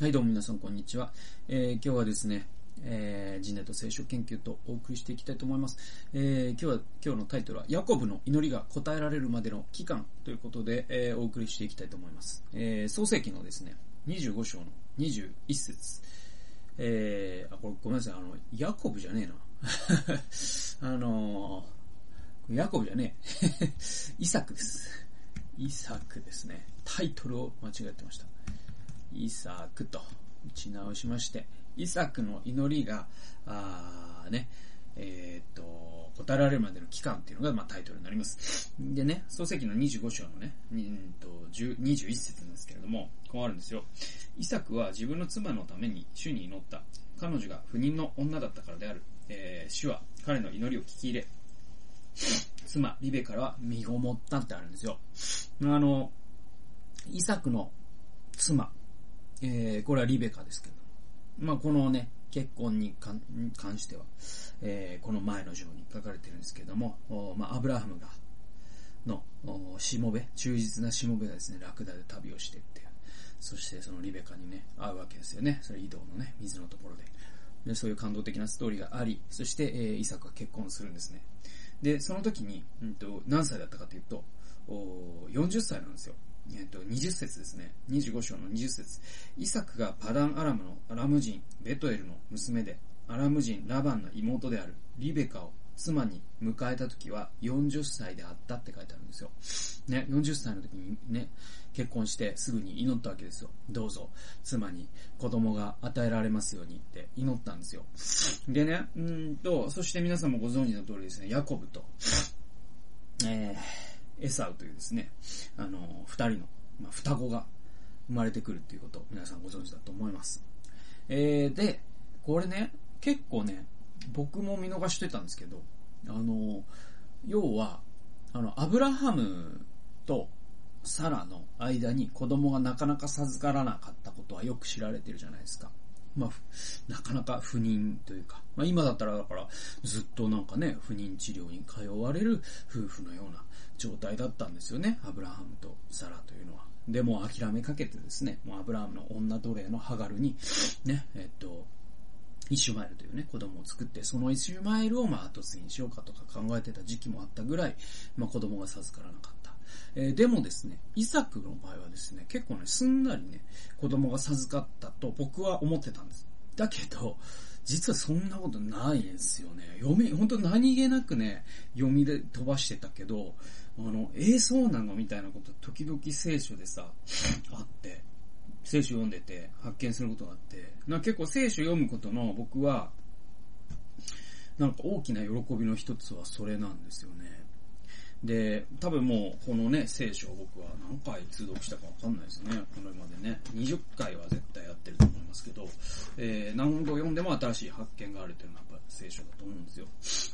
はい、どうも皆さん、こんにちは。えー、今日はですね、えー、人類と聖書研究とお送りしていきたいと思います。えー、今日は、今日のタイトルは、ヤコブの祈りが答えられるまでの期間ということで、えー、お送りしていきたいと思います。えー、創世記のですね、25章の21節えー、あ、これごめんなさい、あの、ヤコブじゃねえな。あのー、ヤコブじゃねえ。イサクです。イサクですね。タイトルを間違えてました。イサクと打ち直しまして、イサクの祈りが、あね、えー、っと、答えられるまでの期間っていうのが、まあ、タイトルになります。でね、創世記の25章のね、うんと21節なんですけれども、こうあるんですよ。イサクは自分の妻のために主に祈った。彼女が不妊の女だったからである。えー、主は彼の祈りを聞き入れ、妻、リベからは身ごもったってあるんですよ。あの、イサクの妻、えー、これはリベカですけど、まあ、このね、結婚に関しては、えー、この前の章に書かれてるんですけども、まあ、アブラハムが、の、しもべ、忠実なしもべがですね、ラクダで旅をしてって、そしてそのリベカにね、会うわけですよね。それ移動のね、水のところで。でそういう感動的なストーリーがあり、そして、えー、イサクは結婚するんですね。で、その時に、うんと、何歳だったかというと、お40歳なんですよ。えっと、20節ですね。25章の20節イサクがパダンアラムのアラム人、ベトエルの娘で、アラム人、ラバンの妹であるリベカを妻に迎えた時は40歳であったって書いてあるんですよ。ね、40歳の時にね、結婚してすぐに祈ったわけですよ。どうぞ、妻に子供が与えられますようにって祈ったんですよ。でね、うんと、そして皆さんもご存知の通りですね、ヤコブと、えー、エサウというですね、あの、二人の、まあ、双子が生まれてくるっていうこと皆さんご存知だと思います。えー、で、これね、結構ね、僕も見逃してたんですけど、あの、要は、あの、アブラハムとサラの間に子供がなかなか授からなかったことはよく知られてるじゃないですか。まあ、なかなか不妊というか、まあ今だったらだからずっとなんかね、不妊治療に通われる夫婦のような状態だったんですよね、アブラハムとサラというのは。で、も諦めかけてですね、もうアブラハムの女奴隷のハガルに、ね、えっと、イシュマエルというね、子供を作って、そのイシュマエルをまあ後継ぎにしようかとか考えてた時期もあったぐらい、まあ子供が授からなかった。えー、でもですね、イサクの場合はですね、結構ね、すんなりね、子供が授かったと僕は思ってたんです。だけど、実はそんなことないんですよね。読み、本当何気なくね、読みで飛ばしてたけど、あの、ええそうなのみたいなこと時々聖書でさ、あって、聖書読んでて発見することがあって、な結構聖書読むことの僕は、なんか大きな喜びの一つはそれなんですよね。で、多分もうこのね、聖書を僕は何回通読したかわかんないですね。このまでね。20回は絶対やってると思いますけど、えー、何度読んでも新しい発見があるというのはやっぱ聖書だと思うんですよ。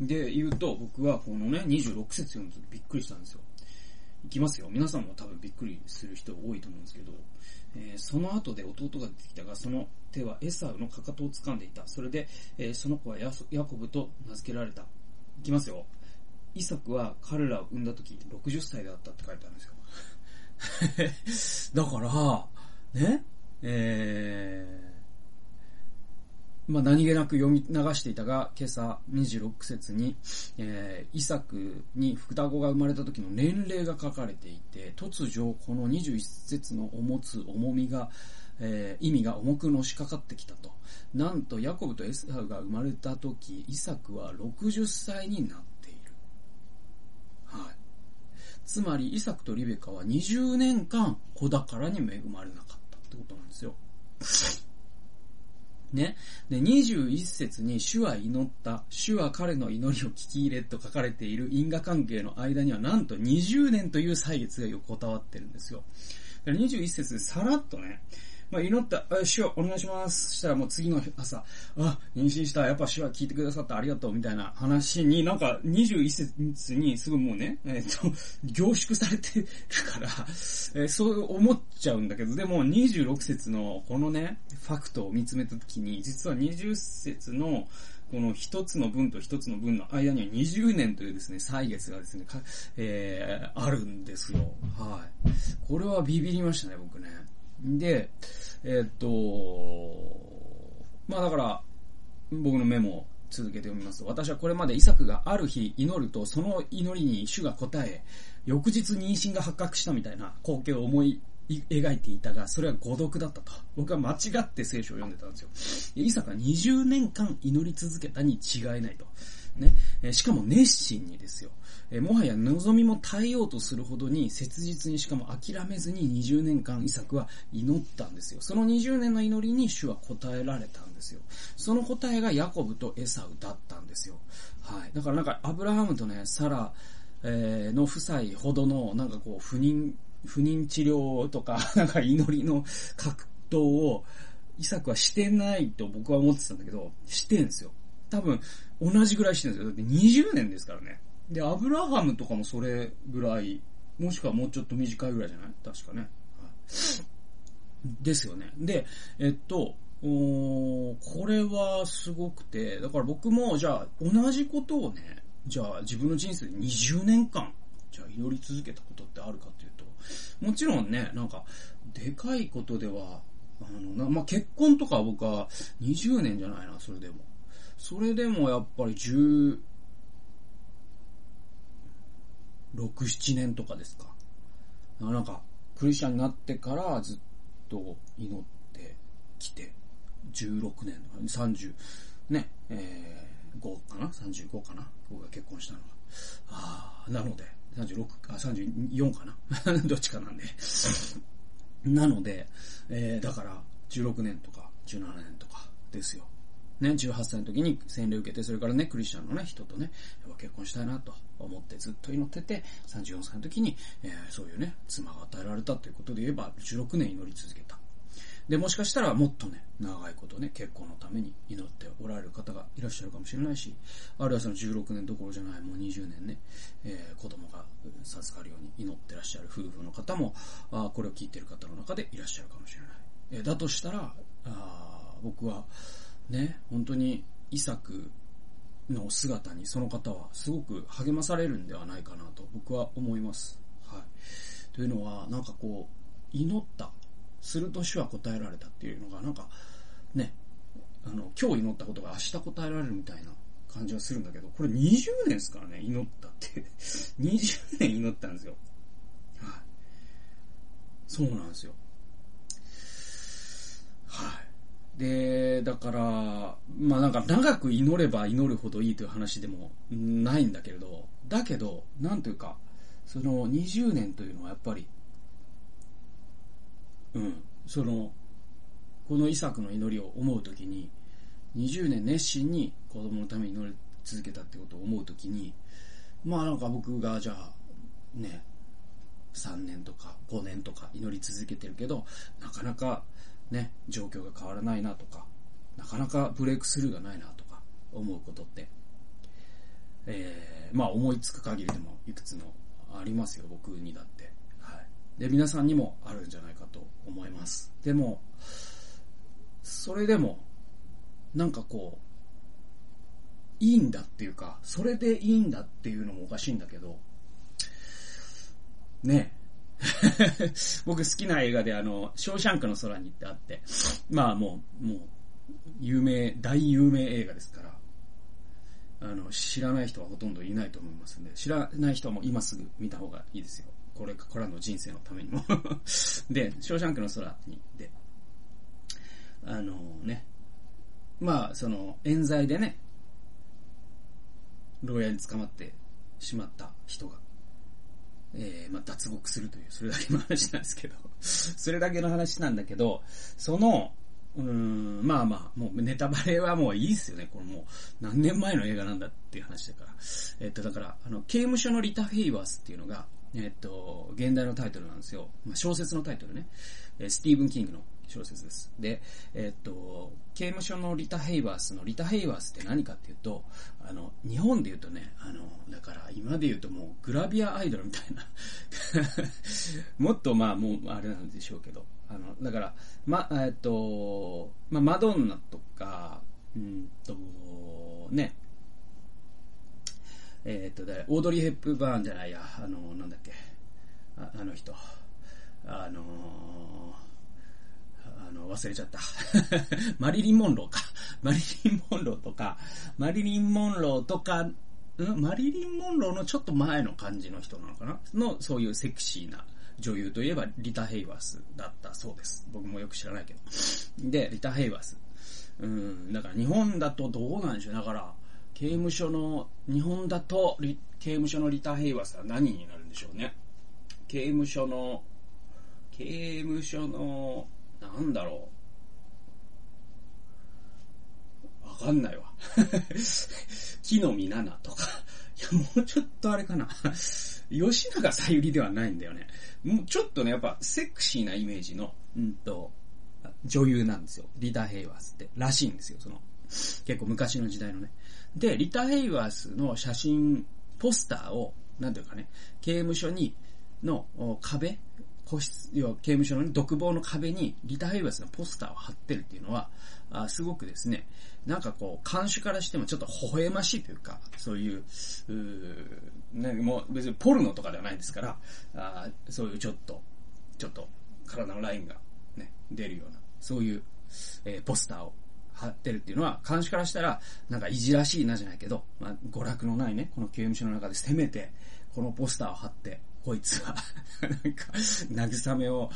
で、言うと僕はこのね、26節読むとびっくりしたんですよ。いきますよ。皆さんも多分びっくりする人多いと思うんですけど、えー、その後で弟が出てきたが、その手はエサウのかかとを掴んでいた。それで、えー、その子はヤコブと名付けられた。いきますよ。イサクは彼らを産んだ時60歳だったって書いてあるんですよ。だから、ね、えー、まあ何気なく読み流していたが、今朝26節に、えー、イサクに双子が生まれた時の年齢が書かれていて、突如この21節の持つ重みが、えー、意味が重くのしかかってきたと。なんと、ヤコブとエサウが生まれた時、イサクは60歳になった。つまり、イサクとリベカは20年間子宝に恵まれなかったってことなんですよ。ね。で、21節に主は祈った、主は彼の祈りを聞き入れと書かれている因果関係の間にはなんと20年という歳月が横たわってるんですよ。21節でさらっとね、まあ、祈った、主はお願いします。したらもう次の朝、あ、妊娠した、やっぱ主は聞いてくださってありがとう、みたいな話に、なんか21節にすぐもうね、えっ、と、凝縮されてるから、えー、そう思っちゃうんだけど、でも26節のこのね、ファクトを見つめたときに、実は20節の、この一つの文と一つの文の間には20年というですね、歳月がですね、えー、あるんですよ。はい。これはビビりましたね、僕ね。で、えー、っと、まあだから、僕のメモを続けて読みますと、私はこれまでイサクがある日祈ると、その祈りに主が答え、翌日妊娠が発覚したみたいな光景を思い描いていたが、それは誤読だったと。僕は間違って聖書を読んでたんですよ。イサクは20年間祈り続けたに違いないと。ね。しかも熱心にですよ。もはや望みも耐えようとするほどに切実にしかも諦めずに20年間イサクは祈ったんですよ。その20年の祈りに主は答えられたんですよ。その答えがヤコブとエサウだったんですよ。はい。だからなんかアブラハムとね、サラ、え、の夫妻ほどのなんかこう不妊、不妊治療とか、なんか祈りの格闘をイサクはしてないと僕は思ってたんだけど、してんですよ。多分、同じぐらいしてるんですよ。だって20年ですからね。で、アブラハムとかもそれぐらい、もしくはもうちょっと短いぐらいじゃない？確かね。ですよね。で、えっと、おこれはすごくて、だから僕も、じゃあ、同じことをね、じゃあ自分の人生で20年間、じゃあ祈り続けたことってあるかっていうと、もちろんね、なんか、でかいことでは、あの、なまあ、結婚とか僕は20年じゃないな、それでも。それでもやっぱり10、6、7年とかですか。なんか、クリスチャンになってからずっと祈ってきて、16年、30、ね、えー、5かな ?35 かな？僕が結婚したのは。ああ、なので、36、あ、34かな？どっちかなんで。なので、えー、だから、16年とか17年とかですよ。ね、18歳の時に洗礼を受けて、それからね、クリスチャンのね、人とね、結婚したいなと思ってずっと祈ってて、34歳の時に、えー、そういうね、妻が与えられたということで言えば、16年祈り続けた。で、もしかしたらもっとね、長いことね、結婚のために祈っておられる方がいらっしゃるかもしれないし、あるいはその16年どころじゃない、もう20年ね、えー、子供が授かるように祈ってらっしゃる夫婦の方も、あこれを聞いている方の中でいらっしゃるかもしれない。えー、だとしたら、あ僕は、ね、本当にイサクの姿にその方はすごく励まされるんではないかなと僕は思います。はい。というのは、なんかこう、祈った。すると主は答えられたっていうのが、なんか、ね、あの、今日祈ったことが明日答えられるみたいな感じはするんだけど、これ20年ですからね、祈ったって 20年祈ったんですよ。はい。そうなんですよ。はい。で、だから、まあなんか長く祈れば祈るほどいいという話でもないんだけれど、だけど、なんというか、その20年というのはやっぱり、うん、その、このイサクの祈りを思うときに、20年熱心に子供のために祈り続けたってことを思うときに、まあなんか僕がじゃあ、ね、3年とか5年とか祈り続けてるけど、なかなかね、状況が変わらないなとか、なかなかブレイクスルーがないなとか思うことって、えー、まあ思いつく限りでもいくつもありますよ、僕にだって。はい。で、皆さんにもあるんじゃないかと思います。でも、それでも、なんかこう、いいんだっていうか、それでいいんだっていうのもおかしいんだけど、ね、僕好きな映画であの、ショーシャンクの空にってあって、まあもう、もう、有名、大有名映画ですから、あの、知らない人はほとんどいないと思いますんで、知らない人はもう今すぐ見た方がいいですよ。これからの人生のためにも。で、ショーシャンクの空に、で、あのね、まあ、その、冤罪でね、牢屋に捕まってしまった人が、えー、まあ、脱獄するという、それだけの話なんですけど、それだけの話なんだけど、その、うん、まあまあ、もうネタバレはもういいっすよね。これもう何年前の映画なんだっていう話だから。えっと、だから、あの、刑務所のリタ・フェイバースっていうのが、えっと、現代のタイトルなんですよ。まあ、小説のタイトルね。えスティーブン・キングの小説です。で、えっと、刑務所のリタ・ヘイバースのリタ・ヘイバースって何かっていうと、あの、日本で言うとね、あの、だから今で言うともうグラビアアイドルみたいな。もっとまあもうあれなんでしょうけど、あの、だから、ま、えっと、まあ、マドンナとか、うんと、ね、えっと、オードリー・ヘップバーンじゃないや、あの、なんだっけ、ああの人、あの忘れちゃった。マリリン・モンローか。マリリン・モンローとか、マリリン・モンローとか、ん？マリリン・モンローのちょっと前の感じの人なのかな？の、そういうセクシーな女優といえばリタ・ヘイワースだったそうです。僕もよく知らないけど。で、リタ・ヘイワース。うん、だから日本だとどうなんでしょう？だから、刑務所の、日本だと、刑務所のリタ・ヘイワースは何になるんでしょうね？刑務所の、刑務所の、なんだろう。わかんないわ。木の実奈々とか。いや、もうちょっとあれかな。吉永さゆりではないんだよね。もうちょっとね、やっぱセクシーなイメージの、うんと、女優なんですよ。リタ・ヘイワースって。らしいんですよ、その。結構昔の時代のね。で、リタ・ヘイワースの写真、ポスターを、なんていうかね、刑務所に、の壁個室、要は刑務所の、ね、独房の壁にリタ・ヘイワースのポスターを貼ってるっていうのは、あすごくですね、なんかこう、監視からしてもちょっと微笑ましいというか、そういう、うね、もう別にポルノとかではないですから、あそういうちょっと、ちょっと体のラインがね、出るような、そういう、えー、ポスターを貼ってるっていうのは、監視からしたら、なんかいじらしいなじゃないけど、まあ、娯楽のないね、この刑務所の中でせめて、このポスターを貼って、こいつは なんか、慰めを、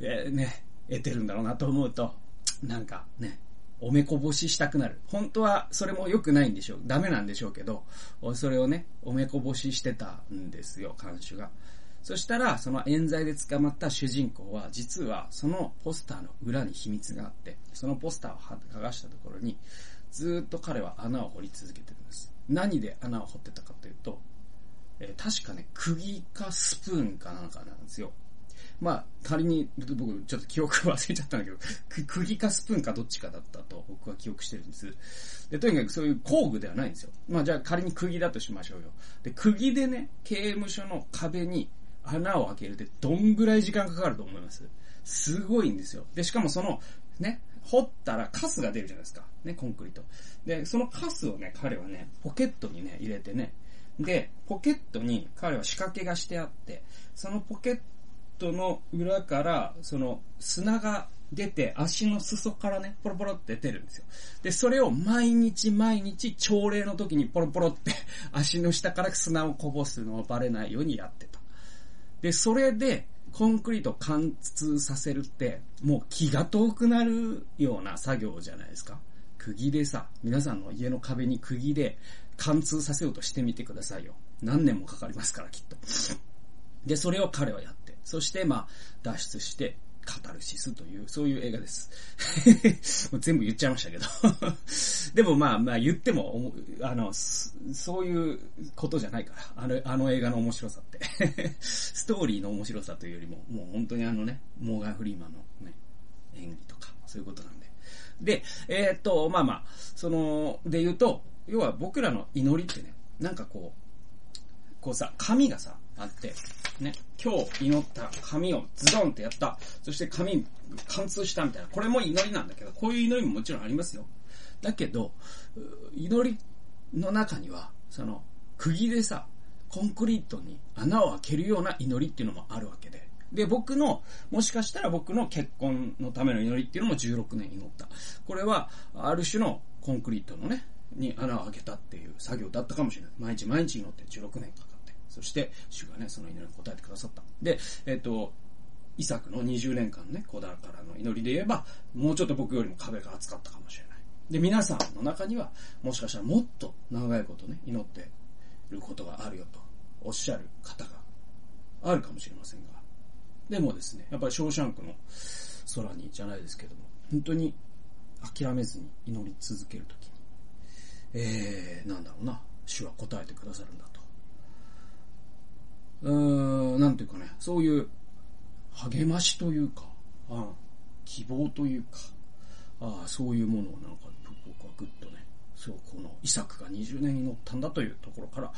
えー、ね、得てるんだろうなと思うと、なんかね、おめこぼししたくなる。本当はそれも良くないんでしょう。ダメなんでしょうけど、それをね、おめこぼししてたんですよ、看守が。そしたら、その冤罪で捕まった主人公は、実はそのポスターの裏に秘密があって、そのポスターを剥がしたところに、ずっと彼は穴を掘り続けてるんです。何で穴を掘ってたかというと、えー、確かね、釘かスプーンかなんかなんですよ。まあ、仮に、僕、ちょっと記憶忘れちゃったんだけど、釘かスプーンかどっちかだったと僕は記憶してるんです。で、とにかくそういう工具ではないんですよ。まあ、じゃあ仮に釘だとしましょうよ。で、釘でね、刑務所の壁に穴を開けるってどんぐらい時間かかると思います？すごいんですよ。で、しかもその、ね、掘ったらカスが出るじゃないですか。ね、コンクリート。で、そのカスをね、彼はね、ポケットにね、入れてね、で、ポケットに彼は仕掛けがしてあって、そのポケットの裏から、その砂が出て、足の裾からね、ポロポロって出るんですよ。で、それを毎日毎日、朝礼の時にポロポロって足の下から砂をこぼすのをバレないようにやってた。で、それで、コンクリート貫通させるって、もう気が遠くなるような作業じゃないですか。釘でさ、皆さんの家の壁に釘で貫通させようとしてみてくださいよ。何年もかかりますから、きっと。で、それを彼はやって、そして、まあ、脱出して、カタルシスという、そういう映画です。全部言っちゃいましたけど でもまあまあ言っても、あの、そういうことじゃないから。あの、あの映画の面白さって ストーリーの面白さというよりも、もう本当にあのね、モーガン・フリーマンのね、演技とか、そういうことなんで。で、えー、っと、まあまあ、その、で言うと、要は僕らの祈りってね、なんかこう、こうさ、紙がさ、あって、ね、今日祈った紙をズドンってやった。そして紙貫通したみたいな。これも祈りなんだけど、こういう祈りももちろんありますよ。だけど、祈りの中には、その、釘でさ、コンクリートに穴を開けるような祈りっていうのもあるわけで。で、僕の、もしかしたら僕の結婚のための祈りっていうのも16年祈った。これは、ある種のコンクリートのね、に穴を開けたっていう作業だったかもしれない。毎日毎日祈って16年か。そして、主がね、その祈りに答えてくださった。で、えっ、と、イサクの20年間ね、子だからの祈りで言えば、もうちょっと僕よりも壁が厚かったかもしれない。で、皆さんの中には、もしかしたらもっと長いことね、祈ってることがあるよとおっしゃる方があるかもしれませんが、でもですね、やっぱりショーシャンクの空にじゃないですけども、本当に諦めずに祈り続けるときに、えー、なんだろうな、主は答えてくださるんだと。うん、なんていうかね、そういう励ましというか、あ希望というか、あそういうものをなんか僕はぐっとね、そう、この遺作が20年に乗ったんだというところから、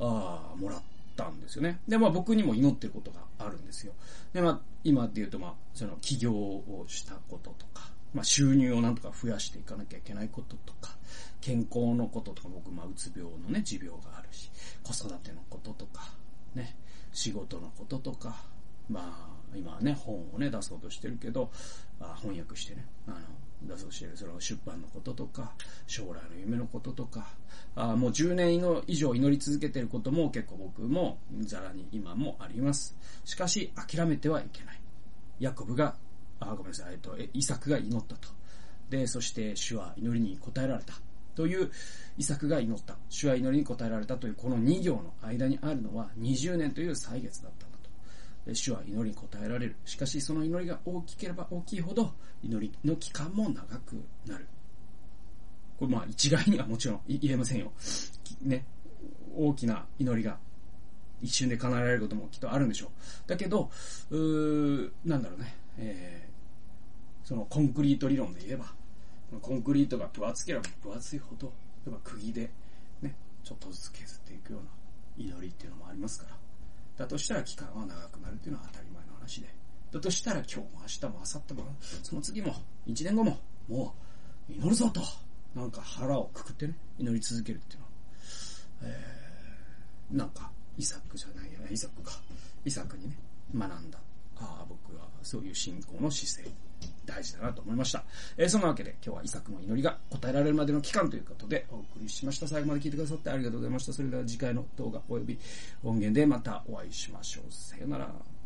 あもらったんですよね。で、まあ僕にも祈ってることがあるんですよ。で、まあ今で言うとまあ、その起業をしたこととか、まあ収入をなんとか増やしていかなきゃいけないこととか、健康のこととか、僕まあうつ病のね、持病があるし、子育てのこととか、ね、仕事のこととか、まあ、今はね、本をね、出そうとしてるけど、あ翻訳してね、あの、出そうとしてる、その出版のこととか、将来の夢のこととか、あもう10年以上祈り続けてることも結構僕もざらに今もあります。しかし、諦めてはいけない。ヤコブが、あ、ごめんなさい、えっと、イサクが祈ったと。で、そして主は祈りに応えられた。というイサクが祈った。主は祈りに応えられたというこの2行の間にあるのは20年という歳月だったんだと。主は祈りに応えられる。しかしその祈りが大きければ大きいほど祈りの期間も長くなる。これまあ一概にはもちろん言えませんよ。ね。大きな祈りが一瞬で叶えられることもきっとあるんでしょう。だけど、うーなんだろうね。えー、そのコンクリート理論で言えば、コンクリートが分厚ければ分厚いほど、例えば釘で、ね、ちょっとずつ削っていくような祈りっていうのもありますから。だとしたら期間は長くなるっていうのは当たり前の話で。だとしたら今日も明日も明後日も、その次も、1年後も、もう、祈るぞと、なんか腹をくくってね、祈り続けるっていうのは、えー、なんか、イサクじゃないや、イサクか。イサクにね、学んだ。ああ、僕はそういう信仰の姿勢。大事だなと思いました。えー、そんなわけで今日はイサクの祈りが答えられるまでの期間ということでお送りしました。最後まで聞いてくださってありがとうございました。それでは次回の動画及び音源でまたお会いしましょう。さよなら。